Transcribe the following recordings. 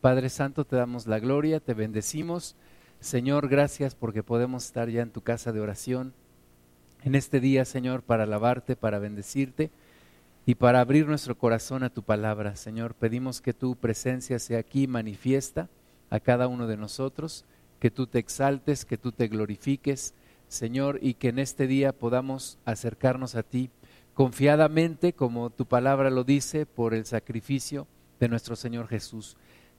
Padre Santo, te damos la gloria, te bendecimos. Señor, gracias porque podemos estar ya en tu casa de oración en este día, Señor, para alabarte, para bendecirte y para abrir nuestro corazón a tu palabra. Señor, pedimos que tu presencia sea aquí manifiesta a cada uno de nosotros, que tú te exaltes, que tú te glorifiques, Señor, y que en este día podamos acercarnos a ti confiadamente, como tu palabra lo dice, por el sacrificio de nuestro Señor Jesús.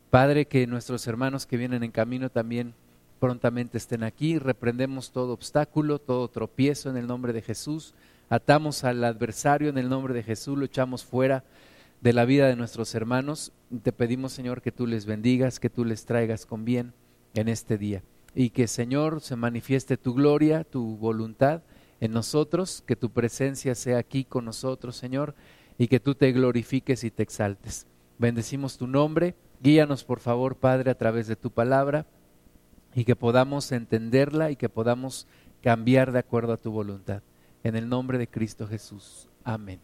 Padre, que nuestros hermanos que vienen en camino también prontamente estén aquí. Reprendemos todo obstáculo, todo tropiezo en el nombre de Jesús. Atamos al adversario en el nombre de Jesús, lo echamos fuera de la vida de nuestros hermanos. Te pedimos, Señor, que tú les bendigas, que tú les traigas con bien en este día. Y que, Señor, se manifieste tu gloria, tu voluntad en nosotros, que tu presencia sea aquí con nosotros, Señor, y que tú te glorifiques y te exaltes. Bendecimos tu nombre. Guíanos, por favor, Padre, a través de tu palabra y que podamos entenderla y que podamos cambiar de acuerdo a tu voluntad. En el nombre de Cristo Jesús. Amén.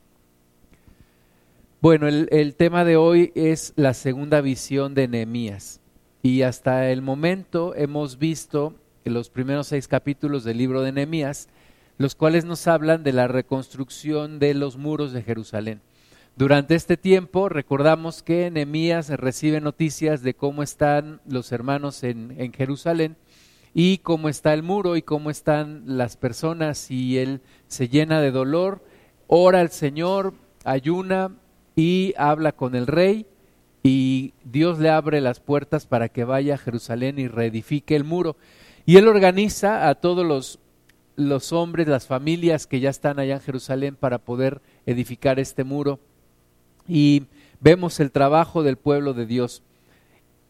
Bueno, el, tema de hoy es la segunda visión de Nehemías. Y hasta el momento hemos visto los primeros seis capítulos del libro de Nehemías, los cuales nos hablan de la reconstrucción de los muros de Jerusalén. Durante este tiempo recordamos que Nehemías recibe noticias de cómo están los hermanos en, Jerusalén y cómo está el muro y cómo están las personas y él se llena de dolor, ora al Señor, ayuna y habla con el rey y Dios le abre las puertas para que vaya a Jerusalén y reedifique el muro. Y él organiza a todos los, los hombres, las familias que ya están allá en Jerusalén para poder edificar este muro y vemos el trabajo del pueblo de Dios.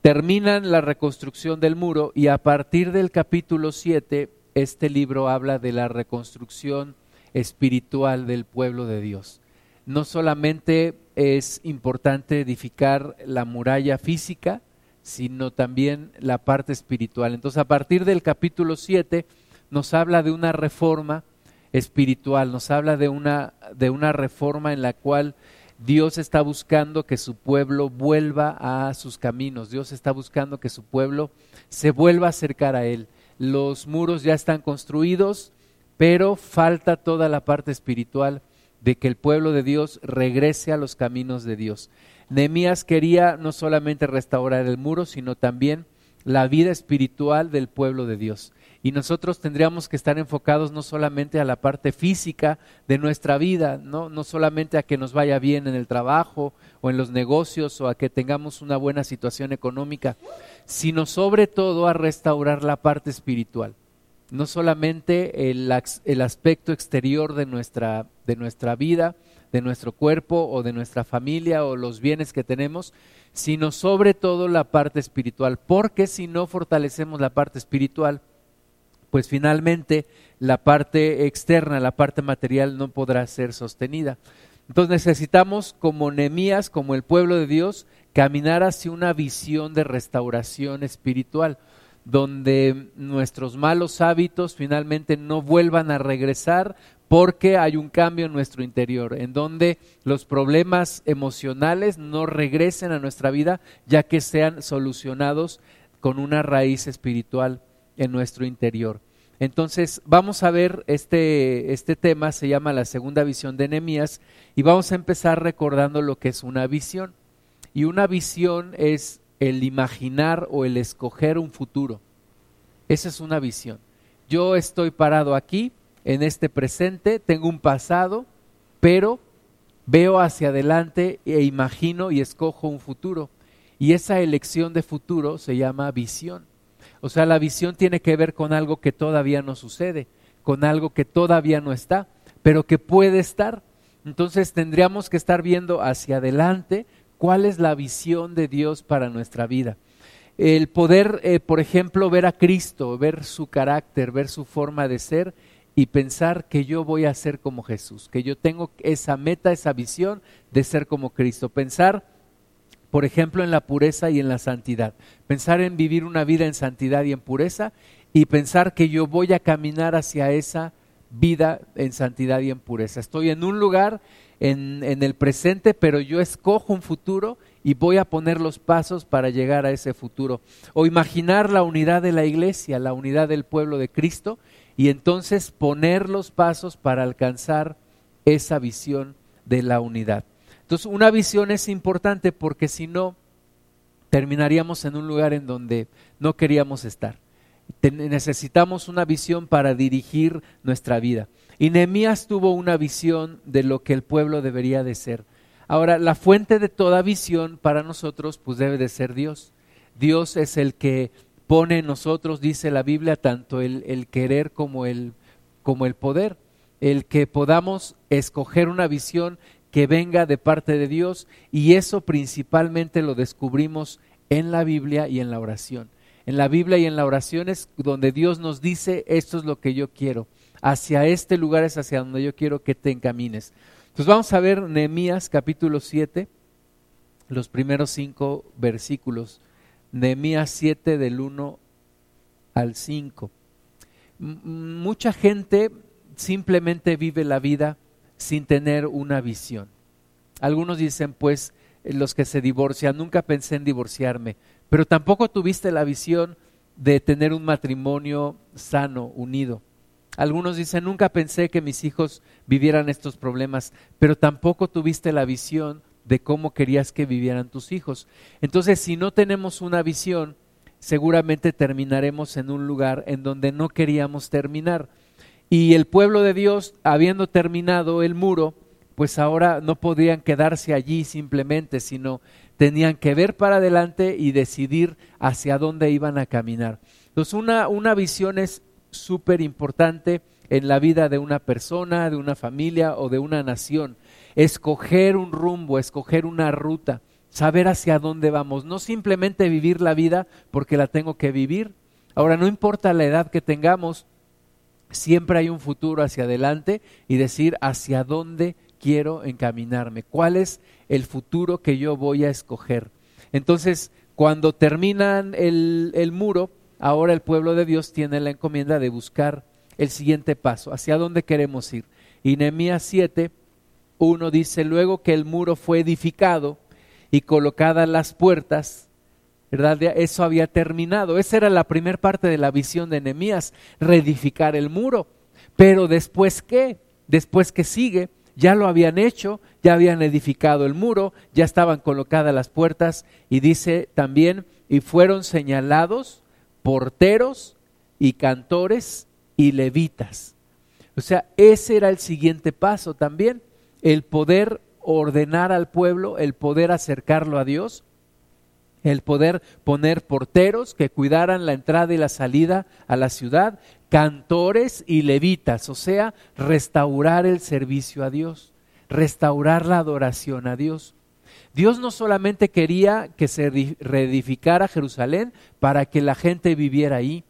Terminan la reconstrucción del muro y a partir del capítulo 7 este libro habla de la reconstrucción espiritual del pueblo de Dios. No solamente es importante edificar la muralla física, sino también la parte espiritual. Entonces, a partir del capítulo 7 nos habla de una reforma espiritual, nos habla de una, de una reforma en la cual Dios está buscando que su pueblo vuelva a sus caminos. Dios está buscando que su pueblo se vuelva a acercar a Él. Los muros ya están construidos, pero falta toda la parte espiritual de que el pueblo de Dios regrese a los caminos de Dios. Nehemías quería no solamente restaurar el muro, sino también la vida espiritual del pueblo de Dios y nosotros tendríamos que estar enfocados no solamente a la parte física de nuestra vida, ¿no? no solamente a que nos vaya bien en el trabajo o en los negocios o a que tengamos una buena situación económica, sino sobre todo a restaurar la parte espiritual. No solamente el, el aspecto exterior de nuestra, de nuestra vida, de nuestro cuerpo o de nuestra familia o los bienes que tenemos, sino sobre todo la parte espiritual, porque si no fortalecemos la parte espiritual, pues finalmente la parte externa, la parte material no podrá ser sostenida. Entonces necesitamos como Nemías, como el pueblo de Dios, caminar hacia una visión de restauración espiritual, donde nuestros malos hábitos finalmente no vuelvan a regresar porque hay un cambio en nuestro interior, en donde los problemas emocionales no regresen a nuestra vida, ya que sean solucionados con una raíz espiritual en nuestro interior. Entonces, vamos a ver este, este tema, se llama la segunda visión de Nehemías, y vamos a empezar recordando lo que es una visión. Y una visión es el imaginar o el escoger un futuro. Esa es una visión. Yo estoy parado aquí, en este presente, tengo un pasado, pero veo hacia adelante e imagino y escojo un futuro. Y esa elección de futuro se llama visión. O sea, la visión tiene que ver con algo que todavía no sucede, con algo que todavía no está, pero que puede estar. Entonces tendríamos que estar viendo hacia adelante cuál es la visión de Dios para nuestra vida. El poder, eh, por ejemplo, ver a Cristo, ver su carácter, ver su forma de ser y pensar que yo voy a ser como Jesús, que yo tengo esa meta, esa visión de ser como Cristo. Pensar por ejemplo, en la pureza y en la santidad. Pensar en vivir una vida en santidad y en pureza y pensar que yo voy a caminar hacia esa vida en santidad y en pureza. Estoy en un lugar en, en, el presente, pero yo escojo un futuro y voy a poner los pasos para llegar a ese futuro. O imaginar la unidad de la iglesia, la unidad del pueblo de Cristo, y entonces poner los pasos para alcanzar esa visión de la unidad. Entonces, una visión es importante porque si no, terminaríamos en un lugar en donde no queríamos estar. necesitamos una visión para dirigir nuestra vida. Y Nehemías tuvo una visión de lo que el pueblo debería de ser. Ahora, la fuente de toda visión para nosotros, pues debe de ser Dios. Dios es el que pone en nosotros, dice la Biblia, tanto el, el querer como el, como el poder. El que podamos escoger una visión que venga de parte de Dios y eso principalmente lo descubrimos en la Biblia y en la oración. En la Biblia y en la oración es donde Dios nos dice, esto es lo que yo quiero, hacia este lugar es hacia donde yo quiero que te encamines. Entonces vamos a ver Nehemías capítulo 7, los primeros cinco versículos. Nehemías 7 del 1 al 5. mucha gente simplemente vive la vida sin tener una visión. Algunos dicen, pues, los que se divorcian, nunca pensé en divorciarme, pero tampoco tuviste la visión de tener un matrimonio sano, unido. Algunos dicen, nunca pensé que mis hijos vivieran estos problemas, pero tampoco tuviste la visión de cómo querías que vivieran tus hijos. Entonces, si no tenemos una visión, seguramente terminaremos en un lugar en donde no queríamos terminar. Y el pueblo de Dios, habiendo terminado el muro, pues ahora no podían quedarse allí simplemente, sino tenían que ver para adelante y decidir hacia dónde iban a caminar. Entonces, una, una visión es súper importante en la vida de una persona, de una familia o de una nación. Escoger un rumbo, escoger una ruta, saber hacia dónde vamos, no simplemente vivir la vida porque la tengo que vivir. Ahora, no importa la edad que tengamos, siempre hay un futuro hacia adelante y decir hacia dónde quiero encaminarme, cuál es el futuro que yo voy a escoger. Entonces, cuando terminan el, el muro, ahora el pueblo de Dios tiene la encomienda de buscar el siguiente paso, hacia dónde queremos ir. Y Nehemías 7, 1 dice, luego que el muro fue edificado y colocadas las puertas, ¿verdad? Eso había terminado. Esa era la primera parte de la visión de Nehemías, reedificar el muro. Pero después qué? Después que sigue, ya lo habían hecho, ya habían edificado el muro, ya estaban colocadas las puertas y dice también, y fueron señalados porteros y cantores y levitas. O sea, ese era el siguiente paso también, el poder ordenar al pueblo, el poder acercarlo a Dios, el poder poner porteros que cuidaran la entrada y la salida a la ciudad, cantores y levitas, o sea, restaurar el servicio a Dios, restaurar la adoración a Dios. Dios no solamente quería que se reedificara Jerusalén para que la gente viviera ahí,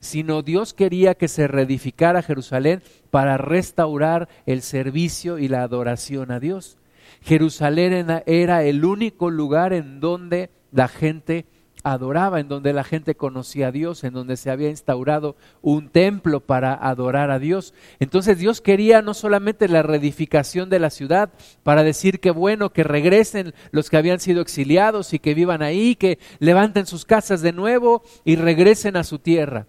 sino Dios quería que se reedificara Jerusalén para restaurar el servicio y la adoración a Dios. Jerusalén era el único lugar en donde la gente adoraba, en donde la gente conocía a Dios, en donde se había instaurado un templo para adorar a Dios. Entonces Dios quería no solamente la reedificación de la ciudad para decir que bueno, que regresen los que habían sido exiliados y que vivan ahí, que levanten sus casas de nuevo y regresen a su tierra.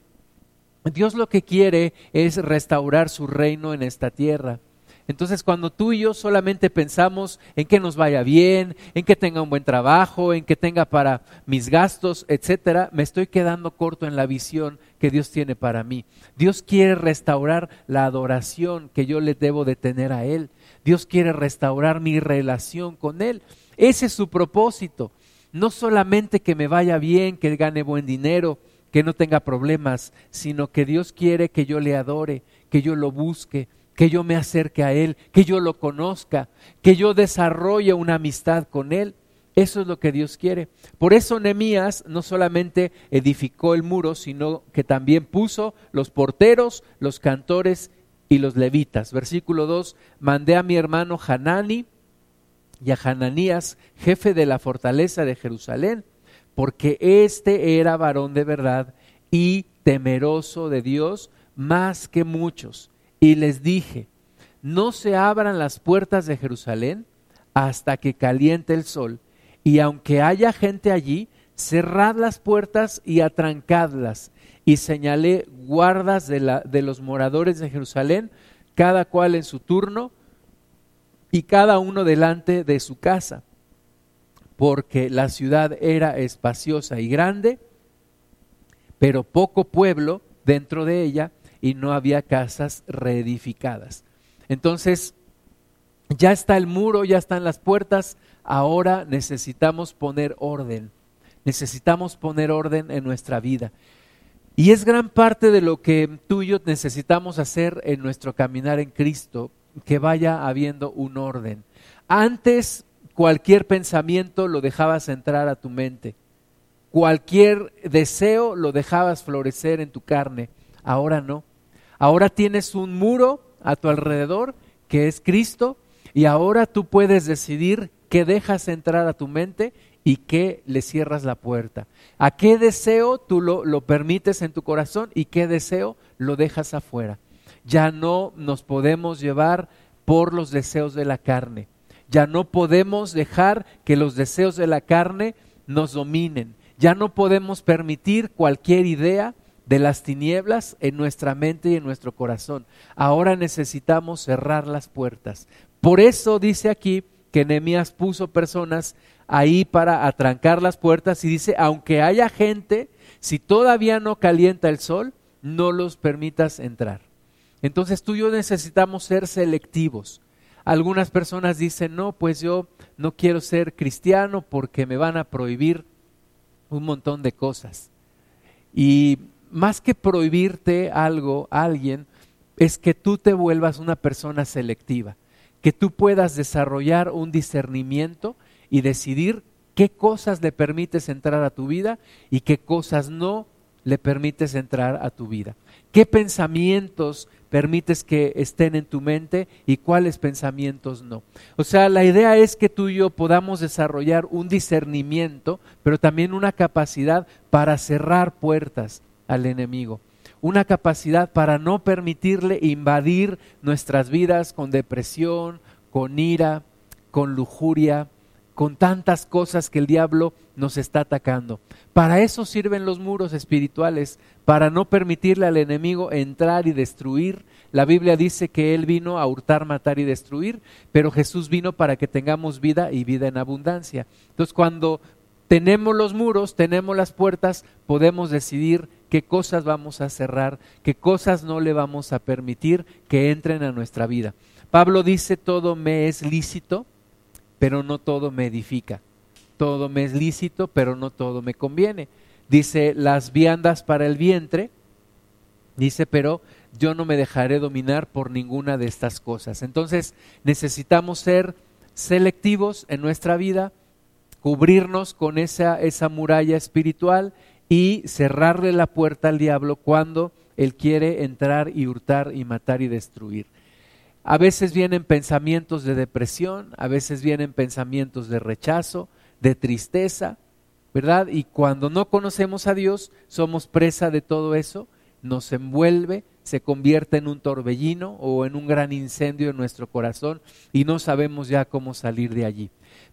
Dios lo que quiere es restaurar su reino en esta tierra. Entonces, cuando tú y yo solamente pensamos en que nos vaya bien, en que tenga un buen trabajo, en que tenga para mis gastos, etcétera, me estoy quedando corto en la visión que Dios tiene para mí. Dios quiere restaurar la adoración que yo le debo de tener a Él. Dios quiere restaurar mi relación con Él. Ese es su propósito. No solamente que me vaya bien, que gane buen dinero, que no tenga problemas, sino que Dios quiere que yo le adore, que yo lo busque, que yo me acerque a Él, que yo lo conozca, que yo desarrolle una amistad con Él. Eso es lo que Dios quiere. Por eso Nehemías no solamente edificó el muro, sino que también puso los porteros, los cantores y los levitas. Versículo 2, mandé a mi hermano Hanani y a Hananías, jefe de la fortaleza de Jerusalén, porque éste era varón de verdad y temeroso de Dios más que muchos y les dije, no se abran las puertas de Jerusalén hasta que caliente el sol, y aunque haya gente allí, cerrad las puertas y atrancadlas. Y señalé guardas de, los moradores de Jerusalén, cada cual en su turno, y cada uno delante de su casa, porque la ciudad era espaciosa y grande, pero poco pueblo dentro de ella, y no había casas reedificadas. Entonces, ya está el muro, ya están las puertas, ahora necesitamos poner orden, necesitamos poner orden en nuestra vida. Y es gran parte de lo que tú y yo necesitamos hacer en nuestro caminar en Cristo, que vaya habiendo un orden. Antes cualquier pensamiento lo dejabas entrar a tu mente, cualquier deseo lo dejabas florecer en tu carne, ahora no. Ahora tienes un muro a tu alrededor que es Cristo y ahora tú puedes decidir qué dejas entrar a tu mente y qué le cierras la puerta. ¿A qué deseo tú lo, lo permites en tu corazón y qué deseo lo dejas afuera? Ya no nos podemos llevar por los deseos de la carne. Ya no podemos dejar que los deseos de la carne nos dominen. Ya no podemos permitir cualquier idea de las tinieblas en nuestra mente y en nuestro corazón. Ahora necesitamos cerrar las puertas. Por eso dice aquí que Nehemías puso personas ahí para atrancar las puertas y dice, aunque haya gente, si todavía no calienta el sol, no los permitas entrar. Entonces tú y yo necesitamos ser selectivos. Algunas personas dicen, no, pues yo no quiero ser cristiano porque me van a prohibir un montón de cosas. Y más que prohibirte algo a alguien, es que tú te vuelvas una persona selectiva, que tú puedas desarrollar un discernimiento y decidir qué cosas le permites entrar a tu vida y qué cosas no le permites entrar a tu vida. ¿Qué pensamientos permites que estén en tu mente y cuáles pensamientos no? O sea, la idea es que tú y yo podamos desarrollar un discernimiento, pero también una capacidad para cerrar puertas al enemigo. Una capacidad para no permitirle invadir nuestras vidas con depresión, con ira, con lujuria, con tantas cosas que el diablo nos está atacando. Para eso sirven los muros espirituales, para no permitirle al enemigo entrar y destruir. La Biblia dice que Él vino a hurtar, matar y destruir, pero Jesús vino para que tengamos vida y vida en abundancia. Entonces cuando tenemos los muros, tenemos las puertas, podemos decidir qué cosas vamos a cerrar, qué cosas no le vamos a permitir que entren a nuestra vida. Pablo dice, todo me es lícito, pero no todo me edifica. Todo me es lícito, pero no todo me conviene. Dice, las viandas para el vientre, dice, pero yo no me dejaré dominar por ninguna de estas cosas. Entonces necesitamos ser selectivos en nuestra vida, cubrirnos con esa, esa muralla espiritual y cerrarle la puerta al diablo cuando él quiere entrar y hurtar y matar y destruir. A veces vienen pensamientos de depresión, a veces vienen pensamientos de rechazo, de tristeza, ¿verdad? Y cuando no conocemos a Dios, somos presa de todo eso, nos envuelve, se convierte en un torbellino o en un gran incendio en nuestro corazón y no sabemos ya cómo salir de allí.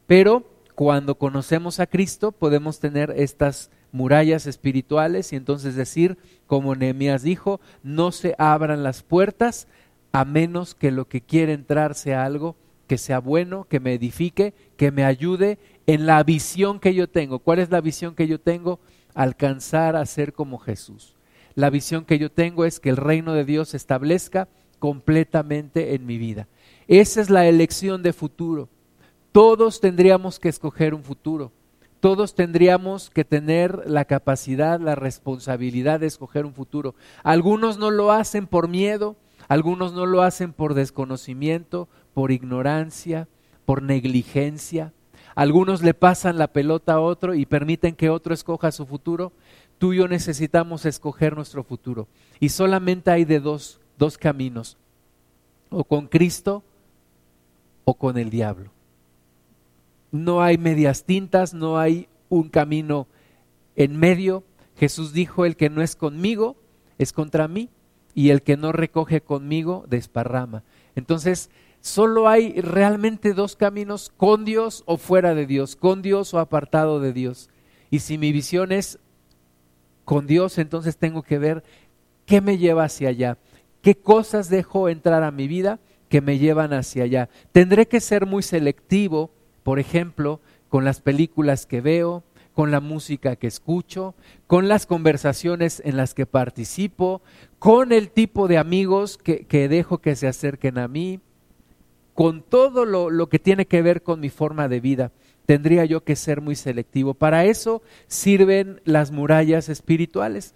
Pero cuando conocemos a Cristo podemos tener estas murallas espirituales y entonces decir, como Nehemías dijo, no se abran las puertas a menos que lo que quiere entrar sea algo que sea bueno, que me edifique, que me ayude en la visión que yo tengo. ¿Cuál es la visión que yo tengo? Alcanzar a ser como Jesús. La visión que yo tengo es que el reino de Dios se establezca completamente en mi vida. Esa es la elección de futuro. Todos tendríamos que escoger un futuro. Todos tendríamos que tener la capacidad, la responsabilidad de escoger un futuro. Algunos no lo hacen por miedo, algunos no lo hacen por desconocimiento, por ignorancia, por negligencia. Algunos le pasan la pelota a otro y permiten que otro escoja su futuro. Tú y yo necesitamos escoger nuestro futuro. Y solamente hay de dos, dos caminos, o con Cristo o con el diablo no hay medias tintas, no hay un camino en medio. Jesús dijo, el que no es conmigo es contra mí y el que no recoge conmigo desparrama. Entonces, solo hay realmente dos caminos, con Dios o fuera de Dios, con Dios o apartado de Dios. Y si mi visión es con Dios, entonces tengo que ver qué me lleva hacia allá, qué cosas dejo entrar a mi vida que me llevan hacia allá. Tendré que ser muy selectivo, por ejemplo, con las películas que veo, con la música que escucho, con las conversaciones en las que participo, con el tipo de amigos que, dejo que se acerquen a mí, con todo lo, lo que tiene que ver con mi forma de vida. Tendría yo que ser muy selectivo. Para eso sirven las murallas espirituales.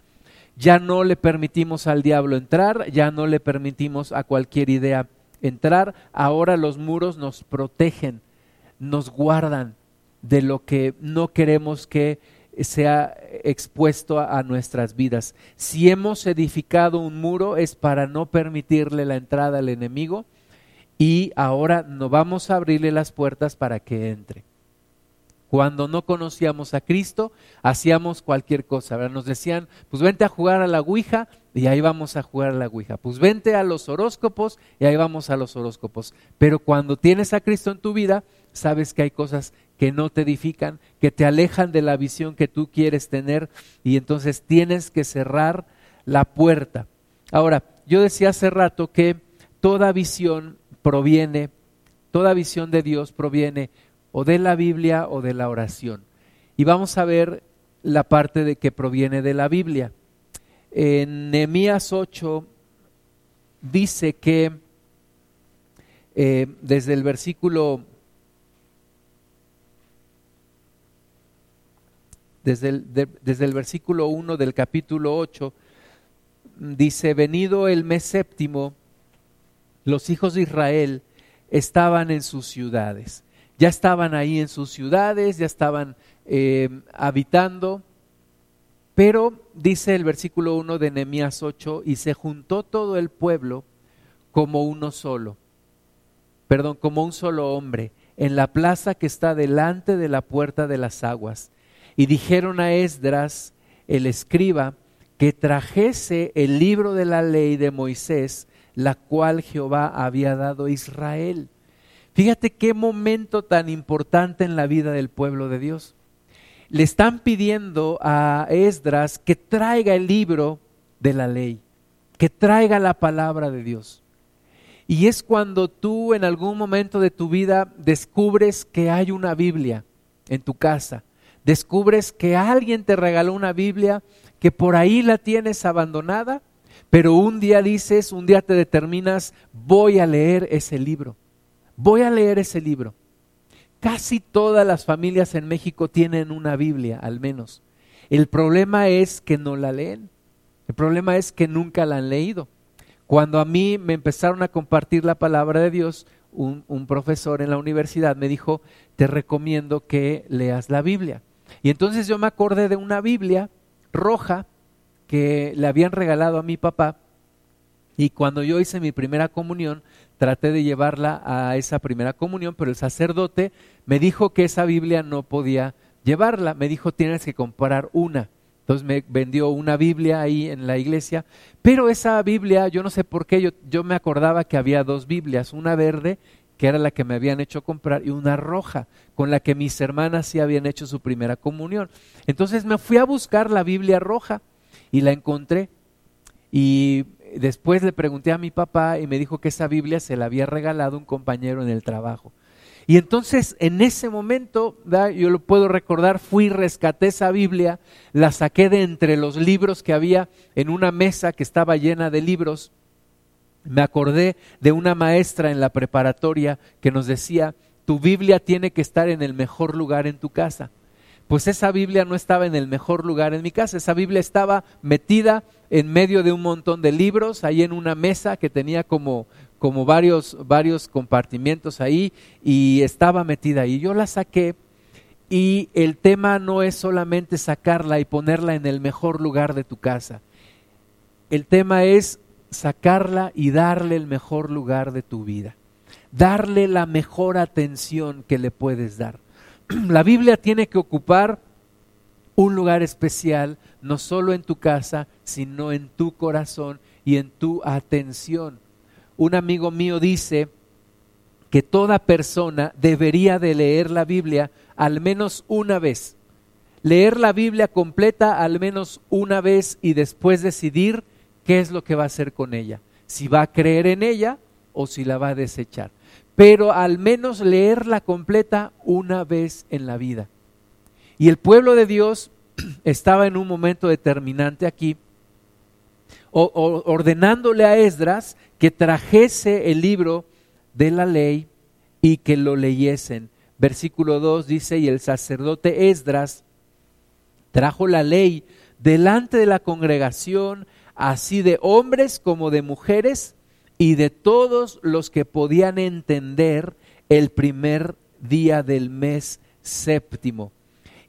Ya no le permitimos al diablo entrar, ya no le permitimos a cualquier idea entrar. Ahora los muros nos protegen, nos guardan, de lo que no queremos que sea expuesto a, nuestras vidas. Si hemos edificado un muro es para no permitirle la entrada al enemigo y ahora no vamos a abrirle las puertas para que entre. Cuando no conocíamos a Cristo, hacíamos cualquier cosa. Nos decían, pues vente a jugar a la Ouija y ahí vamos a jugar a la Ouija. Pues vente a los horóscopos y ahí vamos a los horóscopos. Pero cuando tienes a Cristo en tu vida, sabes que hay cosas que no te edifican, que te alejan de la visión que tú quieres tener y entonces tienes que cerrar la puerta. Ahora, yo decía hace rato que toda visión proviene, toda visión de Dios proviene o de la Biblia o de la oración. Y vamos a ver la parte de que proviene de la Biblia. En Nehemías 8 dice que eh, desde el versículo desde el, desde el versículo 1 del capítulo 8 dice, venido el mes séptimo, los hijos de Israel estaban en sus ciudades. Ya estaban ahí en sus ciudades, ya estaban eh, habitando, pero dice el versículo 1 de Nehemías 8, y se juntó todo el pueblo como uno solo, perdón, como un solo hombre, en la plaza que está delante de la puerta de las aguas. Y dijeron a Esdras, el escriba, que trajese el libro de la ley de Moisés, la cual Jehová había dado a Israel. Fíjate qué momento tan importante en la vida del pueblo de Dios. Le están pidiendo a Esdras que traiga el libro de la ley, que traiga la palabra de Dios. Y es cuando tú en algún momento de tu vida descubres que hay una Biblia en tu casa, descubres que alguien te regaló una Biblia, que por ahí la tienes abandonada, pero un día dices, un día te determinas, voy a leer ese libro voy a leer ese libro. Casi todas las familias en México tienen una Biblia, al menos. El problema es que no la leen. El problema es que nunca la han leído. Cuando a mí me empezaron a compartir la palabra de Dios, un, profesor en la universidad me dijo, te recomiendo que leas la Biblia. Y entonces yo me acordé de una Biblia roja que le habían regalado a mi papá. Y cuando yo hice mi primera comunión, traté de llevarla a esa primera comunión, pero el sacerdote me dijo que esa Biblia no podía llevarla, me dijo tienes que comprar una. Entonces me vendió una Biblia ahí en la iglesia, pero esa Biblia, yo no sé por qué, yo, yo me acordaba que había dos Biblias, una verde, que era la que me habían hecho comprar, y una roja, con la que mis hermanas sí habían hecho su primera comunión. Entonces me fui a buscar la Biblia roja y la encontré. Y después le pregunté a mi papá y me dijo que esa Biblia se la había regalado un compañero en el trabajo. Y entonces en ese momento, yo lo puedo recordar, fui, rescaté esa Biblia, la saqué de entre los libros que había en una mesa que estaba llena de libros. Me acordé de una maestra en la preparatoria que nos decía, tu Biblia tiene que estar en el mejor lugar en tu casa pues esa Biblia no estaba en el mejor lugar en mi casa, esa Biblia estaba metida en medio de un montón de libros, ahí en una mesa que tenía como, como varios, varios compartimientos ahí y estaba metida ahí. Yo la saqué y el tema no es solamente sacarla y ponerla en el mejor lugar de tu casa. El tema es sacarla y darle el mejor lugar de tu vida. Darle la mejor atención que le puedes dar. la Biblia tiene que ocupar un lugar especial, no solo en tu casa, sino en tu corazón y en tu atención. Un amigo mío dice que toda persona debería de leer la Biblia al menos una vez. Leer la Biblia completa al menos una vez y después decidir qué es lo que va a hacer con ella. Si va a creer en ella o si la va a desechar. Pero al menos leerla completa una vez en la vida. Y el pueblo de Dios estaba en un momento determinante aquí, ordenándole a Esdras que trajese el libro de la ley y que lo leyesen. Versículo 2 dice, y el sacerdote Esdras trajo la ley delante de la congregación, así de hombres como de mujeres, y de todos los que podían entender el primer día del mes séptimo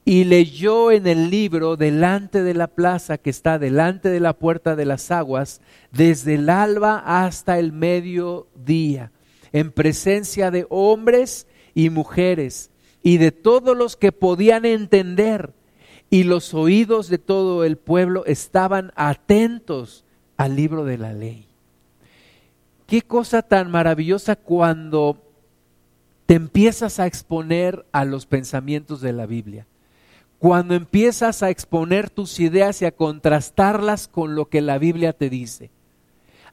y leyó en el libro delante de la plaza que está delante de la puerta de las aguas, desde el alba hasta el mediodía, en presencia de hombres y mujeres y de todos los que podían entender, y los oídos de todo el pueblo estaban atentos al libro de la ley. Qué cosa tan maravillosa cuando te empiezas a exponer a los pensamientos de la Biblia cuando empiezas a exponer tus ideas y a contrastarlas con lo que la Biblia te dice.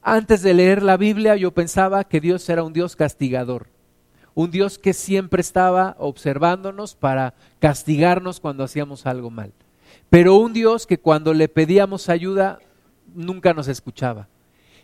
Antes de leer la Biblia yo pensaba que Dios era un Dios castigador, un Dios que siempre estaba observándonos para castigarnos cuando hacíamos algo mal, pero un Dios que cuando le pedíamos ayuda nunca nos escuchaba.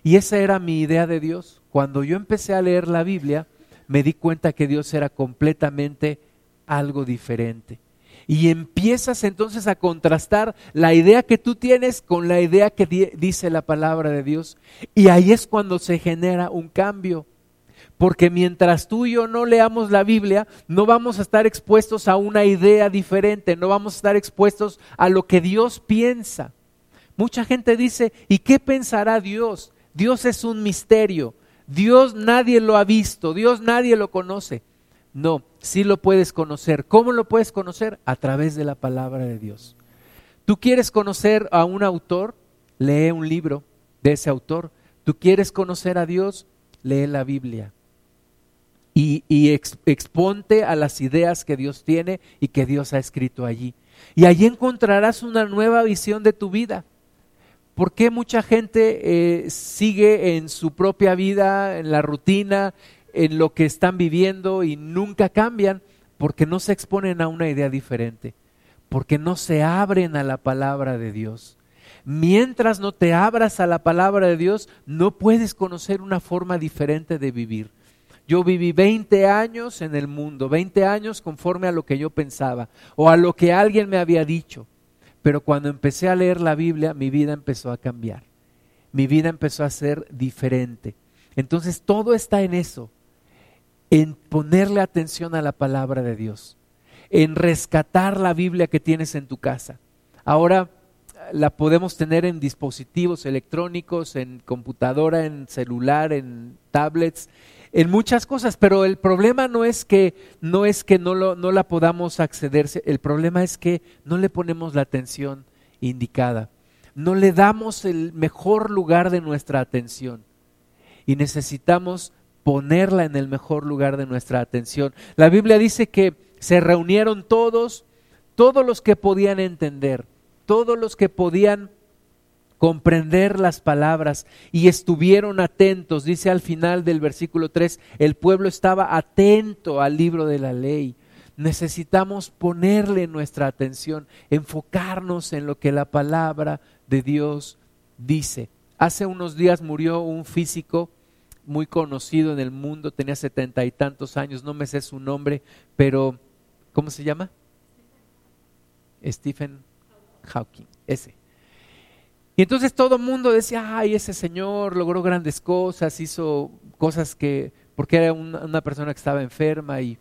Y esa era mi idea de Dios. Cuando yo empecé a leer la Biblia, me di cuenta que Dios era completamente algo diferente y empiezas entonces a contrastar la idea que tú tienes con la idea que dice la palabra de Dios. Y ahí es cuando se genera un cambio. Porque mientras tú y yo no leamos la Biblia, no vamos a estar expuestos a una idea diferente, no vamos a estar expuestos a lo que Dios piensa. Mucha gente dice, ¿y qué pensará Dios? Dios es un misterio. Dios nadie lo ha visto, Dios nadie lo conoce. No, sí lo puedes conocer. ¿Cómo lo puedes conocer? A través de la palabra de Dios. ¿Tú quieres conocer a un autor? Lee un libro de ese autor. ¿Tú quieres conocer a Dios? Lee la Biblia. Y, exponte a las ideas que Dios tiene y que Dios ha escrito allí. Y allí encontrarás una nueva visión de tu vida. ¿Por qué mucha gente eh, sigue en su propia vida, en la rutina, en lo que están viviendo y nunca cambian porque no se exponen a una idea diferente, porque no se abren a la palabra de Dios. Mientras no te abras a la palabra de Dios, no puedes conocer una forma diferente de vivir. Yo viví 20 años en el mundo, 20 años conforme a lo que yo pensaba o a lo que alguien me había dicho. Pero cuando empecé a leer la Biblia, mi vida empezó a cambiar. Mi vida empezó a ser diferente. Entonces todo está en eso en ponerle atención a la palabra de Dios, en rescatar la Biblia que tienes en tu casa. Ahora la podemos tener en dispositivos electrónicos, en computadora, en celular, en tablets, en muchas cosas, pero el problema no es que no es que no, lo, no la podamos acceder, el problema es que no le ponemos la atención indicada. No le damos el mejor lugar de nuestra atención. Y necesitamos ponerla en el mejor lugar de nuestra atención. La Biblia dice que se reunieron todos, todos los que podían entender, todos los que podían comprender las palabras y estuvieron atentos. Dice al final del versículo 3, el pueblo estaba atento al libro de la ley. Necesitamos ponerle nuestra atención, enfocarnos en lo que la palabra de Dios dice. Hace unos días murió un físico muy conocido en el mundo, tenía setenta y tantos años, no me sé su nombre, pero ¿cómo se llama? Stephen Hawking, ese. Y entonces todo mundo decía, ay, ese señor logró grandes cosas, hizo cosas que, porque era una, persona que estaba enferma y,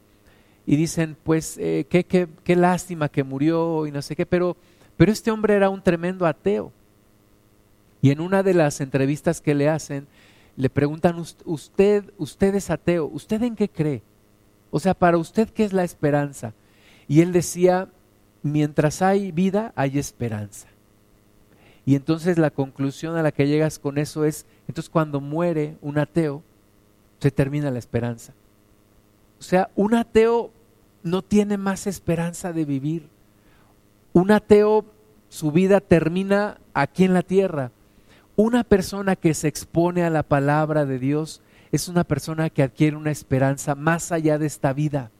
y dicen, pues, eh, qué, qué, qué, lástima que murió y no sé qué, pero, pero este hombre era un tremendo ateo. Y en una de las entrevistas que le hacen, le preguntan, usted, usted es ateo, ¿usted en qué cree? O sea, para usted, ¿qué es la esperanza? Y él decía, mientras hay vida, hay esperanza. Y entonces la conclusión a la que llegas con eso es, entonces cuando muere un ateo, se termina la esperanza. O sea, un ateo no tiene más esperanza de vivir. Un ateo, su vida termina aquí en la tierra. Una persona que se expone a la palabra de Dios es una persona que adquiere una esperanza más allá de esta vida.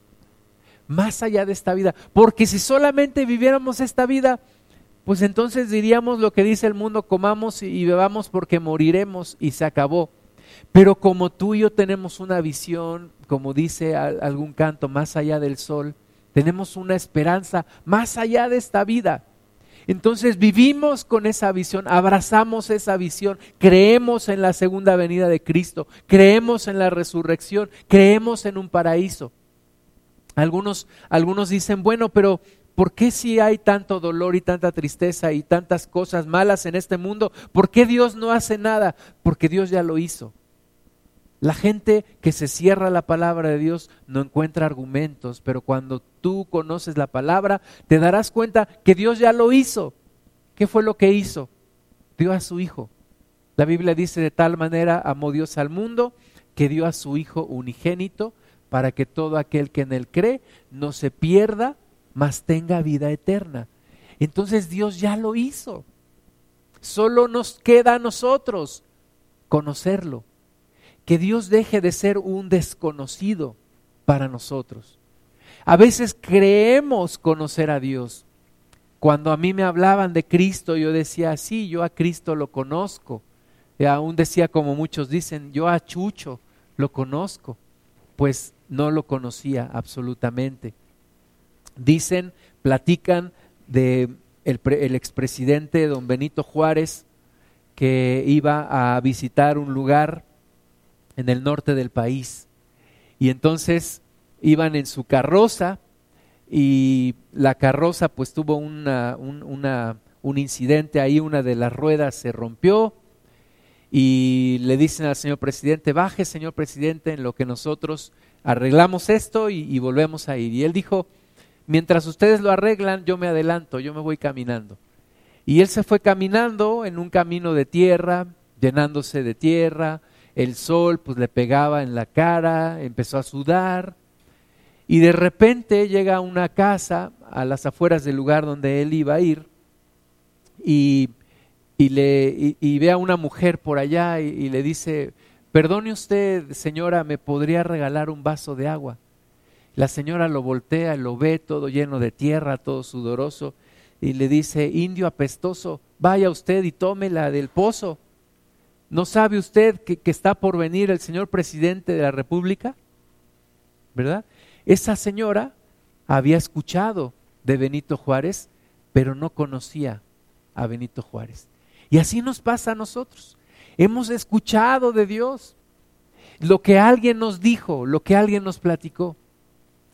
Más allá de esta vida. Porque si solamente viviéramos esta vida, pues entonces diríamos lo que dice el mundo, comamos y bebamos porque moriremos y se acabó. Pero como tú y yo tenemos una visión, como dice algún canto, más allá del sol, tenemos una esperanza más allá de esta vida. Entonces vivimos con esa visión, abrazamos esa visión, creemos en la segunda venida de Cristo, creemos en la resurrección, creemos en un paraíso. Algunos, algunos dicen, bueno, pero ¿por qué si hay tanto dolor y tanta tristeza y tantas cosas malas en este mundo? ¿Por qué Dios no hace nada? Porque Dios ya lo hizo. La gente que se cierra la palabra de Dios no encuentra argumentos, pero cuando tú conoces la palabra, te darás cuenta que Dios ya lo hizo. ¿Qué fue lo que hizo? Dio a su Hijo. La Biblia dice de tal manera amó Dios al mundo que dio a su Hijo unigénito para que todo aquel que en él cree no se pierda, mas tenga vida eterna. Entonces Dios ya lo hizo. Solo nos queda a nosotros conocerlo que Dios deje de ser un desconocido para nosotros. A veces creemos conocer a Dios. Cuando a mí me hablaban de Cristo, yo decía, sí, yo a Cristo lo conozco. Y aún decía, como muchos dicen, yo a Chucho lo conozco. Pues no lo conocía absolutamente. Dicen, platican de el, expresidente don Benito Juárez que iba a visitar un lugar en el norte del país. Y entonces iban en su carroza y la carroza pues tuvo una, un, un incidente ahí, una de las ruedas se rompió y le dicen al señor presidente, baje señor presidente en lo que nosotros arreglamos esto y volvemos a ir. Y él dijo, mientras ustedes lo arreglan, yo me adelanto, yo me voy caminando. Y él se fue caminando en un camino de tierra, llenándose de tierra, el sol pues le pegaba en la cara, empezó a sudar y de repente llega a una casa a las afueras del lugar donde él iba a ir y, le, y, ve a una mujer por allá y, y le dice, perdone usted señora, ¿me podría regalar un vaso de agua? La señora lo voltea, lo ve todo lleno de tierra, todo sudoroso, y le dice, indio apestoso, vaya usted y tómela del pozo. ¿No sabe usted que, está por venir el señor presidente de la República? ¿Verdad? Esa señora había escuchado de Benito Juárez, pero no conocía a Benito Juárez. Y así nos pasa a nosotros. Hemos escuchado de Dios lo que alguien nos dijo, lo que alguien nos platicó.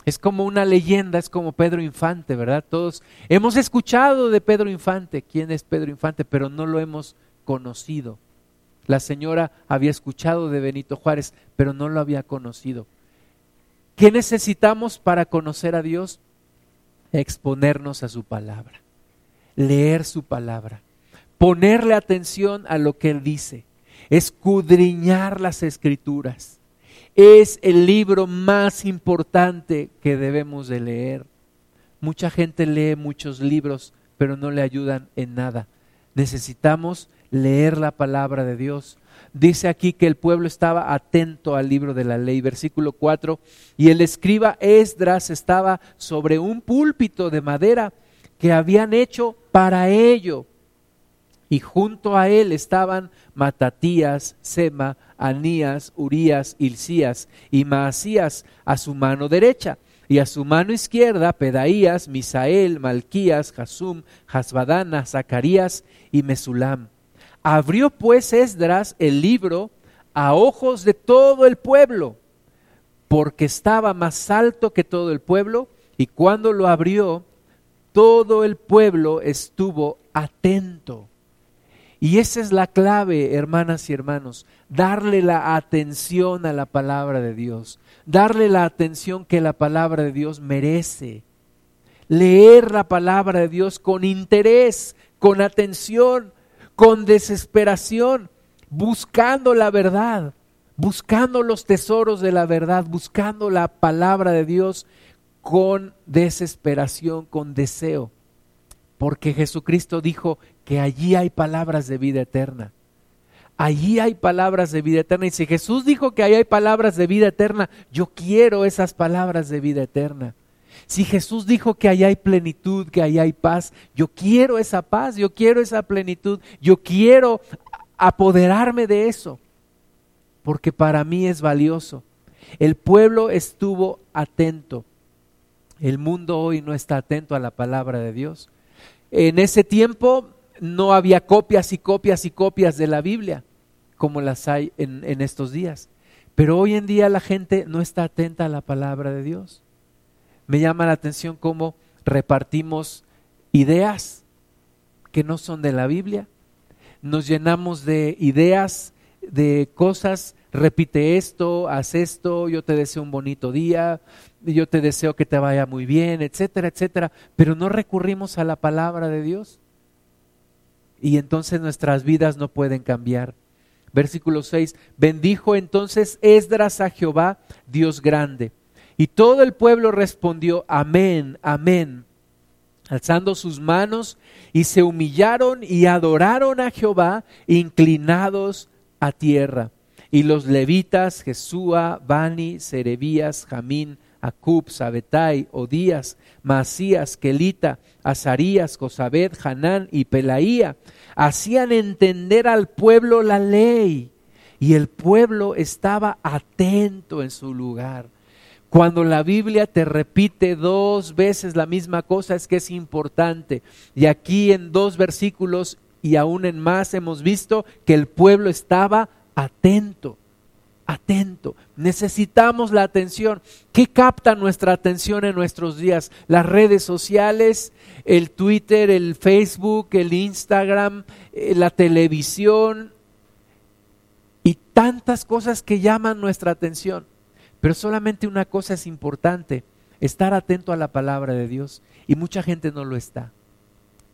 Es como una leyenda, es como Pedro Infante, ¿verdad? Todos hemos escuchado de Pedro Infante, quién es Pedro Infante, pero no lo hemos conocido. La señora había escuchado de Benito Juárez, pero no lo había conocido. ¿Qué necesitamos para conocer a Dios? Exponernos a su palabra, leer su palabra, ponerle atención a lo que Él dice, escudriñar las escrituras. Es el libro más importante que debemos de leer. Mucha gente lee muchos libros, pero no le ayudan en nada. Necesitamos leer la palabra de Dios. Dice aquí que el pueblo estaba atento al libro de la ley, versículo 4, y el escriba Esdras estaba sobre un púlpito de madera que habían hecho para ello. Y junto a él estaban Matatías, Sema, Anías, Urías, Hilcías y Maasías a su mano derecha y a su mano izquierda Pedaías, Misael, Malquías, Jasum, Hasbadana, Zacarías y Mesulam. Abrió pues Esdras el libro a ojos de todo el pueblo, porque estaba más alto que todo el pueblo, y cuando lo abrió, todo el pueblo estuvo atento. Y esa es la clave, hermanas y hermanos, darle la atención a la palabra de Dios, darle la atención que la palabra de Dios merece. leer la palabra de Dios con interés, con atención, con desesperación, buscando la verdad, buscando los tesoros de la verdad, buscando la palabra de Dios con desesperación, con deseo. Porque Jesucristo dijo que allí hay palabras de vida eterna. Allí hay palabras de vida eterna. Y si Jesús dijo que allí hay palabras de vida eterna, yo quiero esas palabras de vida eterna. Si Jesús dijo que allá hay plenitud, que allá hay paz, yo quiero esa paz, yo quiero esa plenitud, yo quiero apoderarme de eso, porque para mí es valioso. El pueblo estuvo atento. El mundo hoy no está atento a la palabra de Dios. En ese tiempo no había copias y copias y copias de la Biblia como las hay en, en estos días. Pero hoy en día la gente no está atenta a la palabra de Dios. Me llama la atención cómo repartimos ideas que no son de la Biblia. Nos llenamos de ideas, de cosas, repite esto, haz esto, yo te deseo un bonito día, yo te deseo que te vaya muy bien, etcétera, etcétera, pero no recurrimos a la palabra de Dios. Y entonces nuestras vidas no pueden cambiar. Versículo 6, bendijo entonces Esdras a Jehová, Dios grande y todo el pueblo respondió, amén, amén, alzando sus manos y se humillaron y adoraron a Jehová, inclinados a tierra. Y los levitas, Jesúa, Bani, Serebías, Jamín, Acub, Sabetai, Odías, Masías, Kelita, Azarías, Josabed, Hanán y Pelaía, hacían entender al pueblo la ley. Y el pueblo estaba atento en su lugar. Cuando la Biblia te repite dos veces la misma cosa es que es importante. Y aquí en dos versículos y aún en más hemos visto que el pueblo estaba atento, atento. Necesitamos la atención. ¿Qué capta nuestra atención en nuestros días? Las redes sociales, el Twitter, el Facebook, el Instagram, eh, la televisión y tantas cosas que llaman nuestra atención. Pero solamente una cosa es importante, estar atento a la palabra de Dios. Y mucha gente no lo está.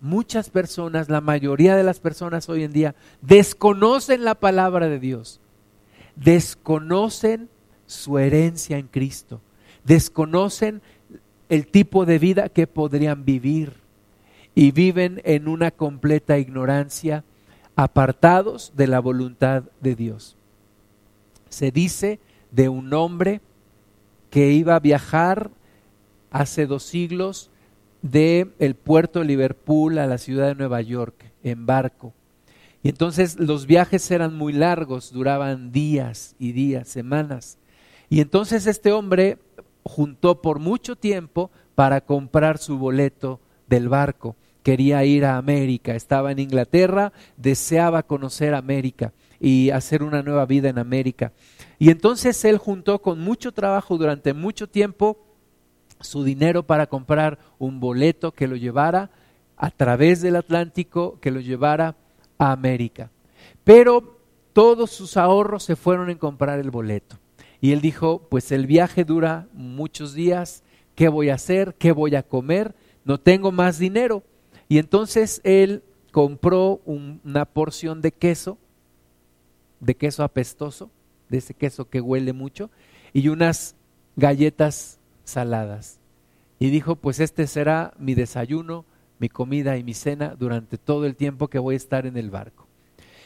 Muchas personas, la mayoría de las personas hoy en día, desconocen la palabra de Dios. Desconocen su herencia en Cristo. Desconocen el tipo de vida que podrían vivir. Y viven en una completa ignorancia, apartados de la voluntad de Dios. Se dice de un hombre que iba a viajar hace dos siglos de el puerto de Liverpool a la ciudad de Nueva York en barco. Y entonces los viajes eran muy largos, duraban días y días, semanas. Y entonces este hombre juntó por mucho tiempo para comprar su boleto del barco. Quería ir a América, estaba en Inglaterra, deseaba conocer América y hacer una nueva vida en América. Y entonces él juntó con mucho trabajo durante mucho tiempo su dinero para comprar un boleto que lo llevara a través del Atlántico, que lo llevara a América. Pero todos sus ahorros se fueron en comprar el boleto. Y él dijo, pues el viaje dura muchos días, ¿qué voy a hacer? ¿Qué voy a comer? No tengo más dinero. Y entonces él compró una porción de queso, de queso apestoso, de ese queso que huele mucho, y unas galletas saladas. Y dijo, pues este será mi desayuno, mi comida y mi cena durante todo el tiempo que voy a estar en el barco.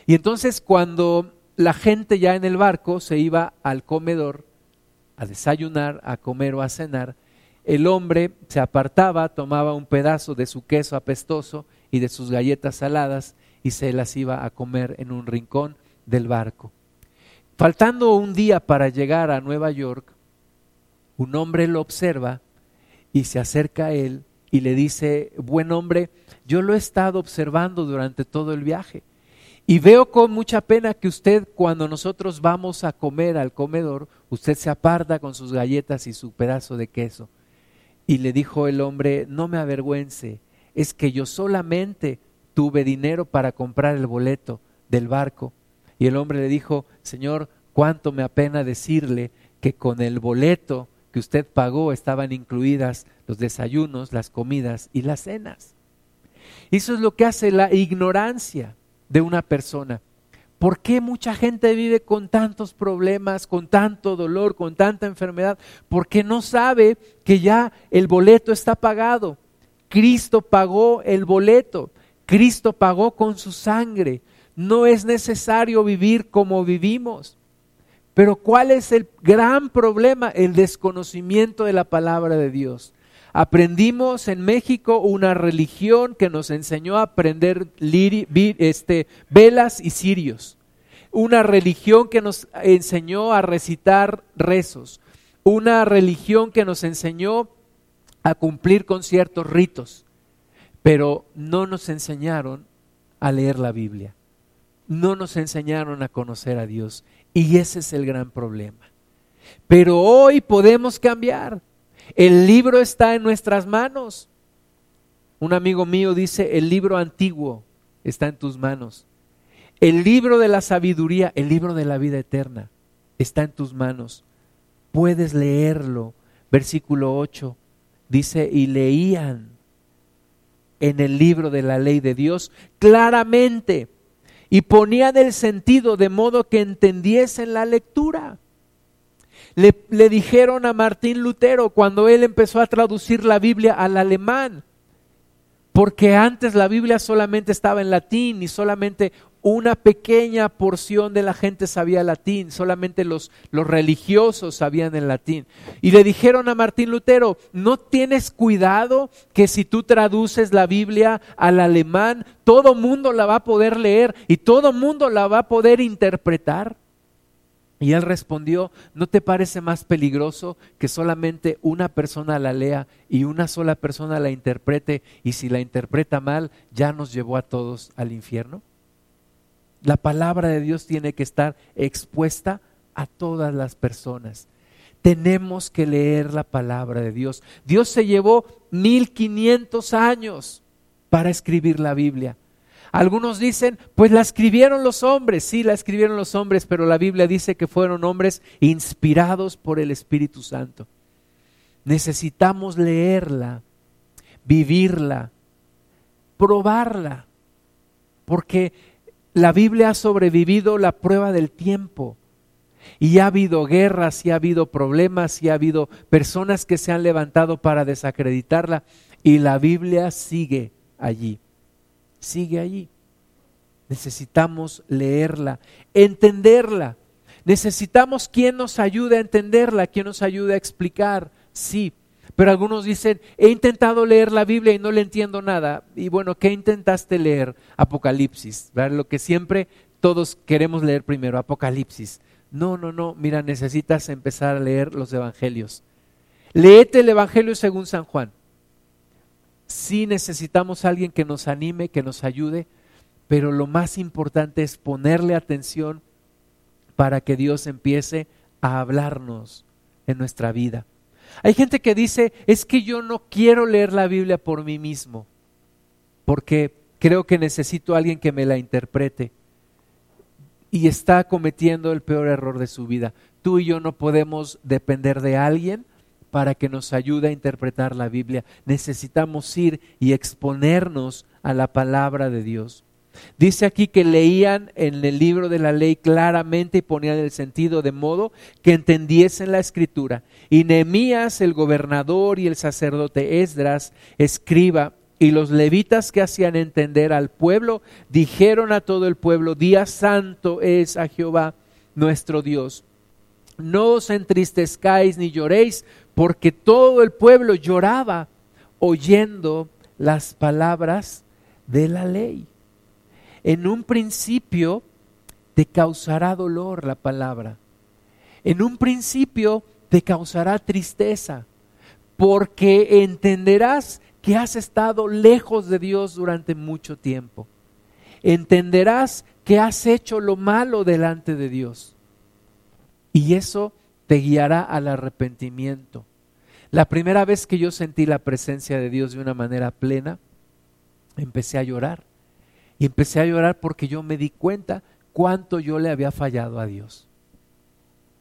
Y entonces cuando la gente ya en el barco se iba al comedor a desayunar, a comer o a cenar, el hombre se apartaba, tomaba un pedazo de su queso apestoso y de sus galletas saladas y se las iba a comer en un rincón del barco. Faltando un día para llegar a Nueva York, un hombre lo observa y se acerca a él y le dice, buen hombre, yo lo he estado observando durante todo el viaje y veo con mucha pena que usted cuando nosotros vamos a comer al comedor, usted se aparta con sus galletas y su pedazo de queso. Y le dijo el hombre, no me avergüence, es que yo solamente tuve dinero para comprar el boleto del barco y el hombre le dijo, Señor, cuánto me apena decirle que con el boleto que usted pagó estaban incluidas los desayunos, las comidas y las cenas. Eso es lo que hace la ignorancia de una persona. ¿Por qué mucha gente vive con tantos problemas, con tanto dolor, con tanta enfermedad? Porque no sabe que ya el boleto está pagado. Cristo pagó el boleto. Cristo pagó con su sangre. No es necesario vivir como vivimos. Pero ¿cuál es el gran problema? El desconocimiento de la palabra de Dios. Aprendimos en México una religión que nos enseñó a aprender este, velas y cirios. Una religión que nos enseñó a recitar rezos. Una religión que nos enseñó a cumplir con ciertos ritos. Pero no nos enseñaron a leer la Biblia. No nos enseñaron a conocer a Dios. Y ese es el gran problema. Pero hoy podemos cambiar. El libro está en nuestras manos. Un amigo mío dice, el libro antiguo está en tus manos. El libro de la sabiduría, el libro de la vida eterna, está en tus manos. Puedes leerlo. Versículo 8 dice, y leían en el libro de la ley de Dios claramente y ponían el sentido de modo que entendiesen la lectura. Le, dijeron a Martín Lutero cuando él empezó a traducir la Biblia al alemán, porque antes la Biblia solamente estaba en latín y solamente una pequeña porción de la gente sabía latín, solamente los, los, religiosos sabían el latín. Y le dijeron a Martín Lutero, ¿no tienes cuidado que si tú traduces la Biblia al alemán, todo mundo la va a poder leer y todo mundo la va a poder interpretar? Y él respondió, ¿no te parece más peligroso que solamente una persona la lea y una sola persona la interprete y si la interpreta mal ya nos llevó a todos al infierno? La palabra de Dios tiene que estar expuesta a todas las personas. Tenemos que leer la palabra de Dios. Dios se llevó 1500 años para escribir la Biblia. Algunos dicen, pues la escribieron los hombres, sí, la escribieron los hombres, pero la Biblia dice que fueron hombres inspirados por el Espíritu Santo. Necesitamos leerla, vivirla, probarla, porque la Biblia ha sobrevivido la prueba del tiempo. Y ha habido guerras, y ha habido problemas, y ha habido personas que se han levantado para desacreditarla. Y la Biblia sigue allí sigue allí. Necesitamos leerla, entenderla. Necesitamos quien nos ayude a entenderla, quien nos ayude a explicar. Sí, pero algunos dicen, he intentado leer la Biblia y no le entiendo nada. Y bueno, ¿qué intentaste leer? Apocalipsis. Lo que siempre todos queremos leer primero, Apocalipsis. No, no, no, mira, necesitas empezar a leer los evangelios. Léete el Evangelio según San Juan sí necesitamos a alguien que nos anime, que nos ayude, pero lo más importante es ponerle atención para que Dios empiece a hablarnos en nuestra vida. Hay gente que dice, es que yo no quiero leer la Biblia por mí mismo, porque creo que necesito a alguien que me la interprete. Y está cometiendo el peor error de su vida. Tú y yo no podemos depender de alguien para que nos ayude a interpretar la Biblia. Necesitamos ir y exponernos a la palabra de Dios. Dice aquí que leían en el libro de la ley claramente y ponían el sentido de modo que entendiesen la escritura. Y Nehemías, el gobernador y el sacerdote Esdras, escriba, y los levitas que hacían entender al pueblo, dijeron a todo el pueblo, día santo es a Jehová nuestro Dios. No os entristezcáis ni lloréis, porque todo el pueblo lloraba oyendo las palabras de la ley. En un principio te causará dolor la palabra. En un principio te causará tristeza, porque entenderás que has estado lejos de Dios durante mucho tiempo. Entenderás que has hecho lo malo delante de Dios. Y eso te guiará al arrepentimiento. La primera vez que yo sentí la presencia de Dios de una manera plena, empecé a llorar. Y empecé a llorar porque yo me di cuenta cuánto yo le había fallado a Dios.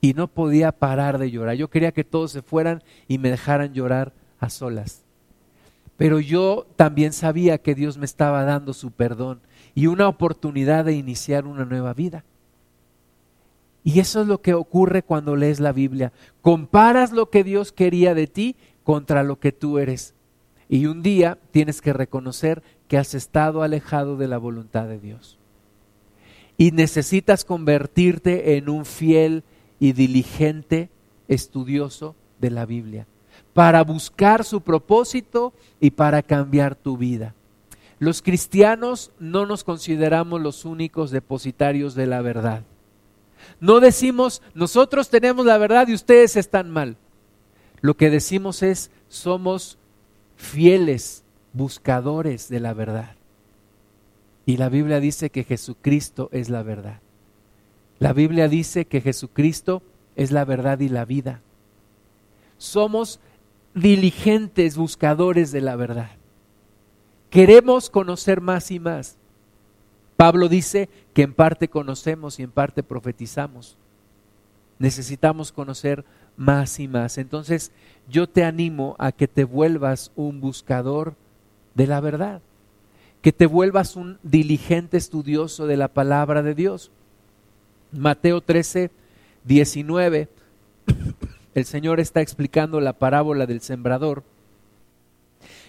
y no podía parar de llorar. Yo quería que todos se fueran y me dejaran llorar a solas. Pero yo también sabía que Dios me estaba dando su perdón y una oportunidad de iniciar una nueva vida. Y eso es lo que ocurre cuando lees la Biblia. Comparas lo que Dios quería de ti contra lo que tú eres. Y un día tienes que reconocer que has estado alejado de la voluntad de Dios. Y necesitas convertirte en un fiel y diligente estudioso de la Biblia para buscar su propósito y para cambiar tu vida. Los cristianos no nos consideramos los únicos depositarios de la verdad. No decimos, nosotros tenemos la verdad y ustedes están mal. Lo que decimos es, somos fieles buscadores de la verdad. Y la Biblia dice que Jesucristo es la verdad. La Biblia dice que Jesucristo es la verdad y la vida. Somos diligentes buscadores de la verdad. Queremos conocer más y más. Pablo dice que en parte conocemos y en parte profetizamos. Necesitamos conocer más y más. Entonces yo te animo a que te vuelvas un buscador de la verdad, que te vuelvas un diligente estudioso de la palabra de Dios. Mateo 13, 19, el Señor está explicando la parábola del sembrador.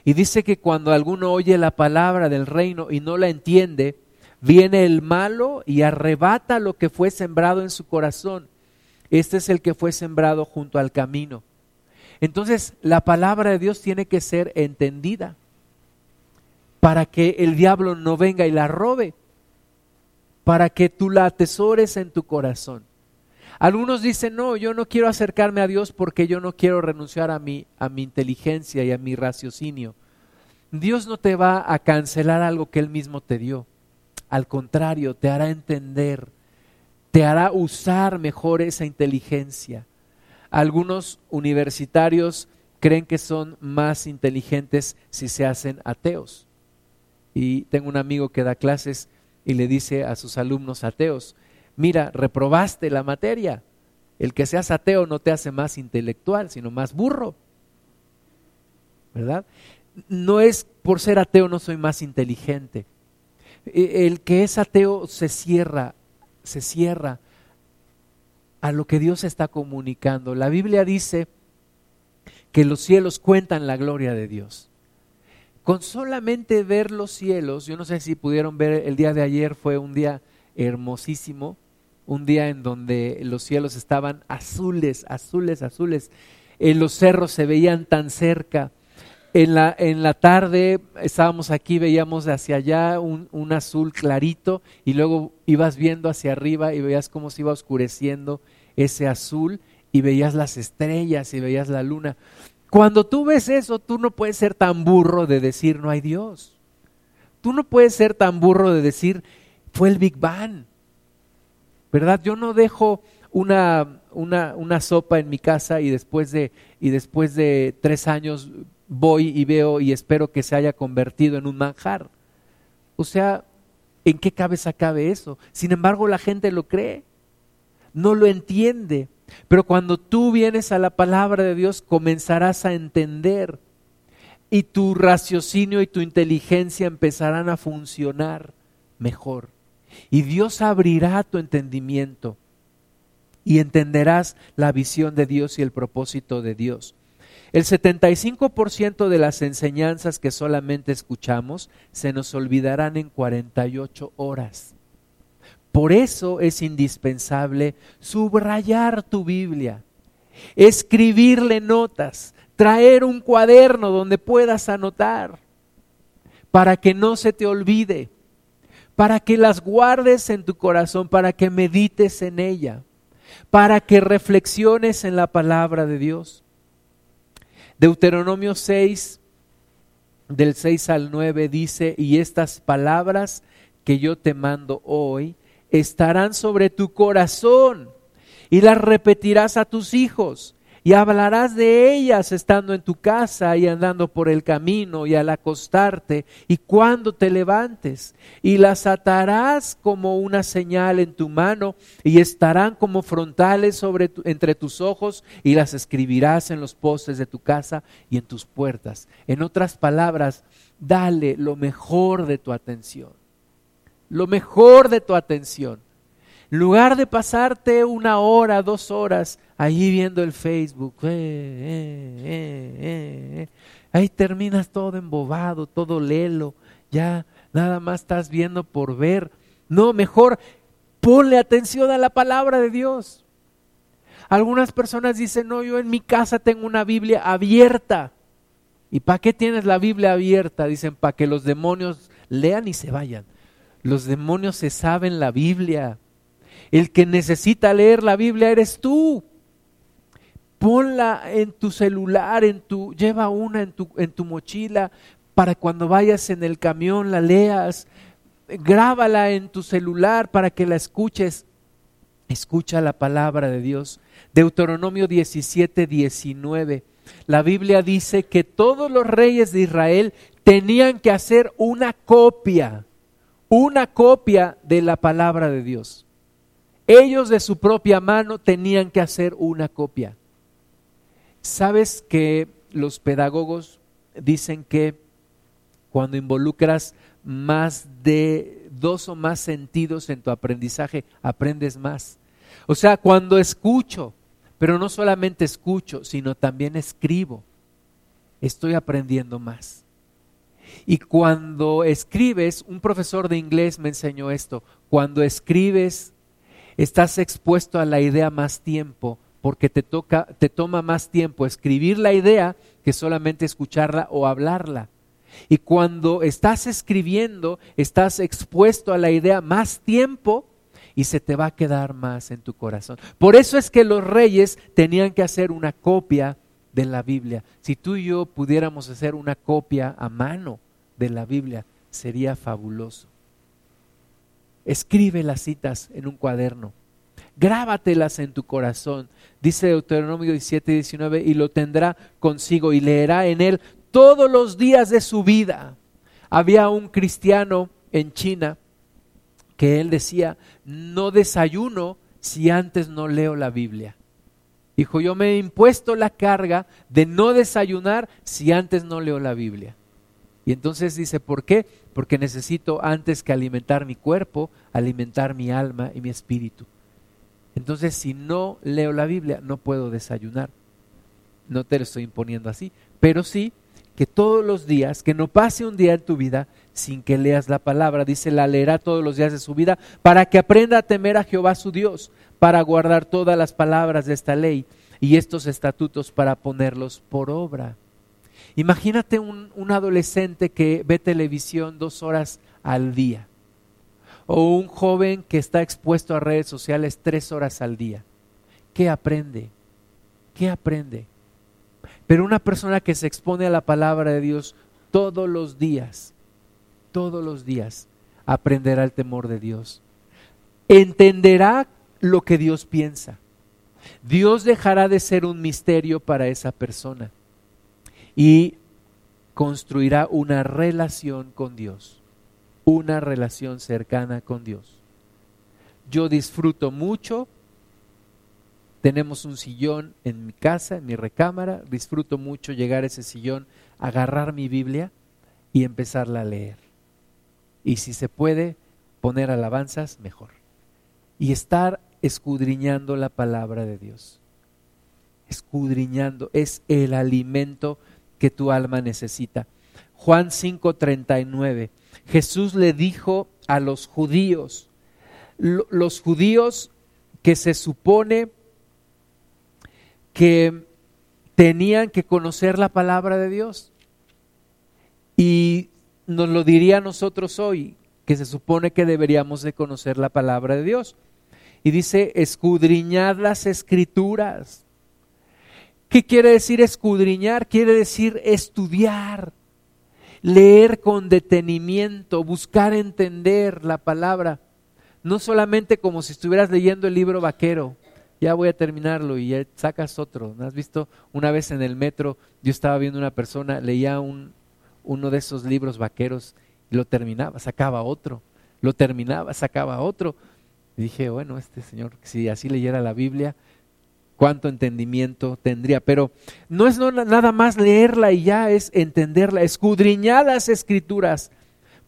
Y dice que cuando alguno oye la palabra del reino y no la entiende, Viene el malo y arrebata lo que fue sembrado en su corazón. Este es el que fue sembrado junto al camino. Entonces, la palabra de Dios tiene que ser entendida para que el diablo no venga y la robe, para que tú la atesores en tu corazón. Algunos dicen, no, yo no quiero acercarme a Dios porque yo no quiero renunciar a mi, a mi inteligencia y a mi raciocinio. Dios no te va a cancelar algo que Él mismo te dio. Al contrario, te hará entender, te hará usar mejor esa inteligencia. Algunos universitarios creen que son más inteligentes si se hacen ateos. Y tengo un amigo que da clases y le dice a sus alumnos ateos, mira, reprobaste la materia. El que seas ateo no te hace más intelectual, sino más burro. ¿Verdad? No es por ser ateo no soy más inteligente. E, el que es ateo se cierra, se cierra a lo que Dios está comunicando. La Biblia dice que los cielos cuentan la gloria de Dios. Con solamente ver los cielos, yo no sé si pudieron ver, el día de ayer fue un día hermosísimo, un día en donde los cielos estaban azules, azules, azules. En los cerros se veían tan cerca en la, en la tarde estábamos aquí, veíamos hacia allá un, un, azul clarito y luego ibas viendo hacia arriba y veías cómo se iba oscureciendo ese azul y veías las estrellas y veías la luna. Cuando tú ves eso, tú no puedes ser tan burro de decir no hay Dios. Tú no puedes ser tan burro de decir fue el Big Bang. ¿Verdad? Yo no dejo una, una, una sopa en mi casa y después de, y después de tres años voy y veo y espero que se haya convertido en un manjar. O sea, ¿en qué cabeza cabe eso? Sin embargo, la gente lo cree, no lo entiende. Pero cuando tú vienes a la palabra de Dios, comenzarás a entender y tu raciocinio y tu inteligencia empezarán a funcionar mejor. Y Dios abrirá tu entendimiento y entenderás la visión de Dios y el propósito de Dios. El 75% de las enseñanzas que solamente escuchamos se nos olvidarán en 48 horas. Por eso es indispensable subrayar tu Biblia, escribirle notas, traer un cuaderno donde puedas anotar, para que no se te olvide, para que las guardes en tu corazón, para que medites en ella, para que reflexiones en la palabra de Dios. Deuteronomio 6, del 6 al 9 dice, y estas palabras que yo te mando hoy estarán sobre tu corazón y las repetirás a tus hijos y hablarás de ellas estando en tu casa y andando por el camino y al acostarte y cuando te levantes y las atarás como una señal en tu mano y estarán como frontales entre tus ojos y las escribirás en los postes de tu casa y en tus puertas. En otras palabras, dale lo mejor de tu atención. Lo mejor de tu atención lugar de pasarte una hora, dos horas ahí viendo el Facebook, eh, eh, eh, ahí terminas todo embobado, todo lelo, ya nada más estás viendo por ver. No, mejor ponle atención a la palabra de Dios. Algunas personas dicen, no, yo en mi casa tengo una Biblia abierta. ¿Y para qué tienes la Biblia abierta? Dicen, para que los demonios lean y se vayan. Los demonios se saben la Biblia. El que necesita leer la Biblia eres tú. Ponla en tu celular, en tu, lleva una en tu, en tu mochila para cuando vayas en el camión la leas. Grábala en tu celular para que la escuches. Escucha la palabra de Dios. Deuteronomio 17, 19. La Biblia dice que todos los reyes de Israel tenían que hacer una copia, una copia de la palabra de Dios. Ellos de su propia mano tenían que hacer una copia. ¿Sabes que los pedagogos dicen que cuando involucras más de dos o más sentidos en tu aprendizaje, aprendes más? O sea, cuando escucho, pero no solamente escucho, sino también escribo, estoy aprendiendo más. Y cuando escribes, un profesor de inglés me enseñó esto, cuando escribes estás expuesto a la idea más tiempo porque te, toca, te toma más tiempo escribir la idea que solamente escucharla o hablarla. Y cuando estás escribiendo, estás expuesto a la idea más tiempo y se te va a quedar más en tu corazón. Por eso es que los reyes tenían que hacer una copia de la Biblia. Si tú y yo pudiéramos hacer una copia a mano de la Biblia, sería fabuloso. Escribe las citas en un cuaderno. Grábatelas en tu corazón. Dice Deuteronomio 17 y 19, y lo tendrá consigo y leerá en él todos los días de su vida. Había un cristiano en China que él decía, no desayuno si antes no leo la Biblia. Dijo, yo me he impuesto la carga de no desayunar si antes no leo la Biblia. Y entonces dice, ¿por qué? Porque necesito antes que alimentar mi cuerpo, alimentar mi alma y mi espíritu. Entonces, si no leo la Biblia, no puedo desayunar. No te lo estoy imponiendo así, pero sí que todos los días, que no pase un día en tu vida sin que leas la palabra. Dice, la leerá todos los días de su vida para que aprenda a temer a Jehová su Dios, para guardar todas las palabras de esta ley y estos estatutos para ponerlos por obra. Imagínate un, adolescente que ve televisión dos horas al día o un joven que está expuesto a redes sociales tres horas al día. ¿Qué aprende? ¿Qué aprende? Pero una persona que se expone a la palabra de Dios todos los días, todos los días, aprenderá el temor de Dios. Entenderá lo que Dios piensa. Dios dejará de ser un misterio para esa persona y construirá una relación con Dios, una relación cercana con Dios. Yo disfruto mucho, tenemos un sillón en mi casa, en mi recámara, disfruto mucho llegar a ese sillón, agarrar mi Biblia y empezarla a leer. Y si se puede poner alabanzas, mejor. Y estar escudriñando la palabra de Dios. Escudriñando es el alimento que tu alma necesita. Juan 5:39. Jesús le dijo a los judíos, los judíos que se supone que tenían que conocer la palabra de Dios. Y nos lo diría a nosotros hoy, que se supone que deberíamos de conocer la palabra de Dios. Y dice, escudriñad las escrituras ¿Qué quiere decir escudriñar? Quiere decir estudiar, leer con detenimiento, buscar entender la palabra. No solamente como si estuvieras leyendo el libro vaquero, ya voy a terminarlo y ya sacas otro. ¿No has visto? Una vez en el metro yo estaba viendo una persona, leía un, uno de esos libros vaqueros y lo terminaba, sacaba otro, lo terminaba, sacaba otro. Y dije, bueno, este señor, si así leyera la Biblia, cuánto entendimiento tendría. Pero no es nada más leerla y ya es entenderla, escudriñad las escrituras,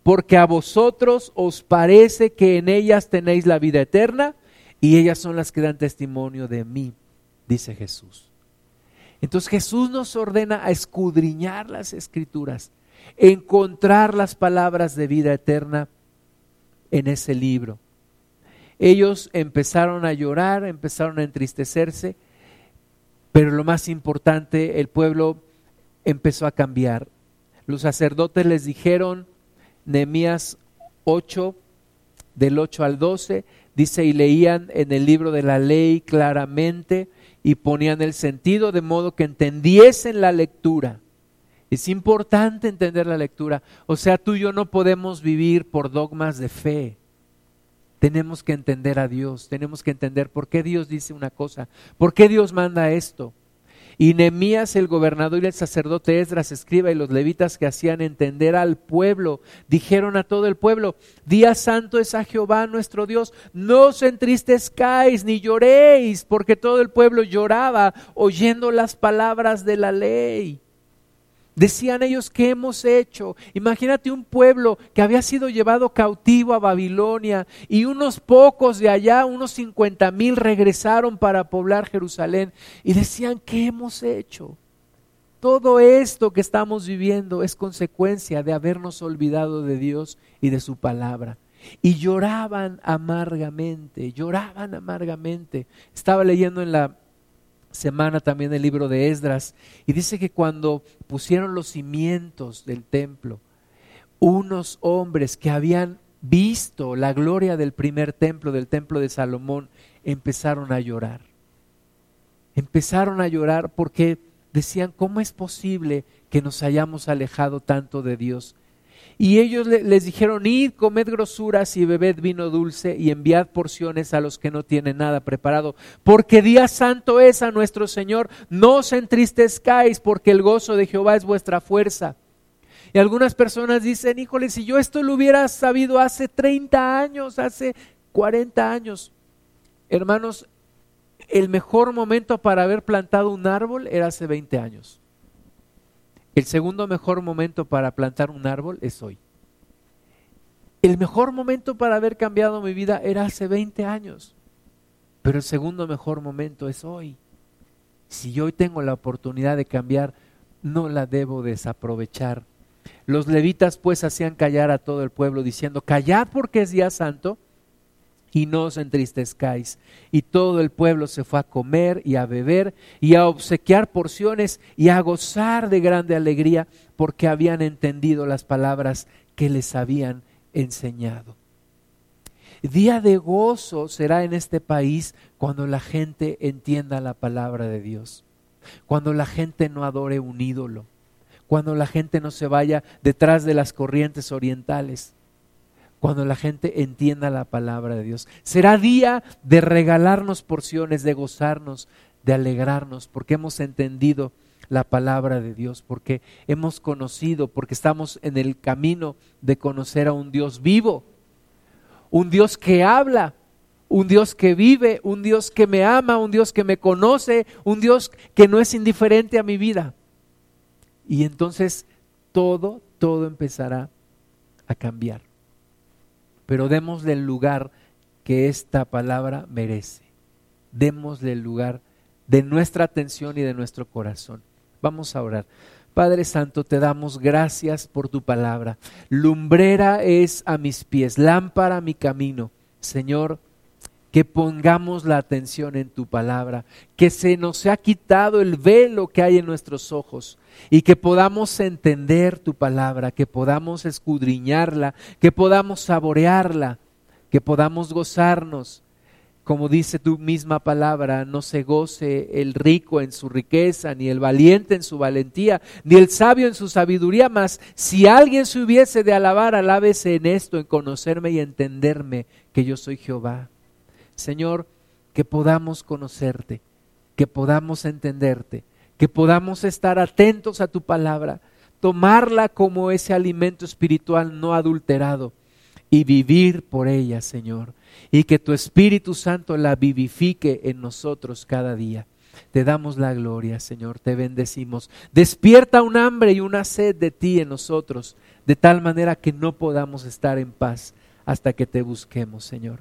porque a vosotros os parece que en ellas tenéis la vida eterna y ellas son las que dan testimonio de mí, dice Jesús. Entonces Jesús nos ordena a escudriñar las escrituras, encontrar las palabras de vida eterna en ese libro. Ellos empezaron a llorar, empezaron a entristecerse, pero lo más importante, el pueblo empezó a cambiar. Los sacerdotes les dijeron, Nehemías 8, del 8 al 12, dice, y leían en el libro de la ley claramente y ponían el sentido de modo que entendiesen la lectura. Es importante entender la lectura. O sea, tú y yo no podemos vivir por dogmas de fe. Tenemos que entender a Dios, tenemos que entender por qué Dios dice una cosa, por qué Dios manda esto. Y Nemías, el gobernador y el sacerdote Esdras, escriba y los levitas que hacían entender al pueblo, dijeron a todo el pueblo, día santo es a Jehová nuestro Dios, no os entristezcáis ni lloréis, porque todo el pueblo lloraba oyendo las palabras de la ley. Decían ellos, ¿qué hemos hecho? Imagínate un pueblo que había sido llevado cautivo a Babilonia y unos pocos de allá, unos cincuenta mil, regresaron para poblar Jerusalén y decían, ¿qué hemos hecho? Todo esto que estamos viviendo es consecuencia de habernos olvidado de Dios y de su palabra. Y lloraban amargamente, lloraban amargamente. Estaba leyendo en la semana también el libro de Esdras y dice que cuando pusieron los cimientos del templo, unos hombres que habían visto la gloria del primer templo, del templo de Salomón, empezaron a llorar. Empezaron a llorar porque decían, ¿cómo es posible que nos hayamos alejado tanto de Dios? Y ellos les dijeron, id, comed grosuras y bebed vino dulce y enviad porciones a los que no tienen nada preparado, porque día santo es a nuestro Señor, no os entristezcáis, porque el gozo de Jehová es vuestra fuerza. Y algunas personas dicen, híjole, si yo esto lo hubiera sabido hace 30 años, hace 40 años. Hermanos, el mejor momento para haber plantado un árbol era hace 20 años. El segundo mejor momento para plantar un árbol es hoy. El mejor momento para haber cambiado mi vida era hace 20 años, pero el segundo mejor momento es hoy. Si hoy tengo la oportunidad de cambiar, no la debo desaprovechar. Los levitas pues hacían callar a todo el pueblo diciendo, callad porque es día santo y no os entristezcáis. Y todo el pueblo se fue a comer y a beber y a obsequiar porciones y a gozar de grande alegría porque habían entendido las palabras que les habían enseñado. Día de gozo será en este país cuando la gente entienda la palabra de Dios, cuando la gente no adore un ídolo, cuando la gente no se vaya detrás de las corrientes orientales, cuando la gente entienda la palabra de Dios. Será día de regalarnos porciones, de gozarnos, de alegrarnos, porque hemos entendido la palabra de Dios, porque hemos conocido, porque estamos en el camino de conocer a un Dios vivo, un Dios que habla, un Dios que vive, un Dios que me ama, un Dios que me conoce, un Dios que no es indiferente a mi vida. Y entonces todo, todo empezará a cambiar pero démosle el lugar que esta palabra merece. Démosle el lugar de nuestra atención y de nuestro corazón. Vamos a orar. Padre Santo, te damos gracias por tu palabra. Lumbrera es a mis pies, lámpara a mi camino. Señor, que pongamos la atención en tu palabra, que se nos ha quitado el velo que hay en nuestros ojos y que podamos entender tu palabra, que podamos escudriñarla, que podamos saborearla, que podamos gozarnos. Como dice tu misma palabra, no se goce el rico en su riqueza, ni el valiente en su valentía, ni el sabio en su sabiduría, mas si alguien se hubiese de alabar, alábese en esto, en conocerme y entenderme que yo soy Jehová Señor, que podamos conocerte, que podamos entenderte, que podamos estar atentos a tu palabra, tomarla como ese alimento espiritual no adulterado y vivir por ella, Señor, y que tu Espíritu Santo la vivifique en nosotros cada día. Te damos la gloria, Señor, te bendecimos. Despierta un hambre y una sed de ti en nosotros, de tal manera que no podamos estar en paz hasta que te busquemos, Señor.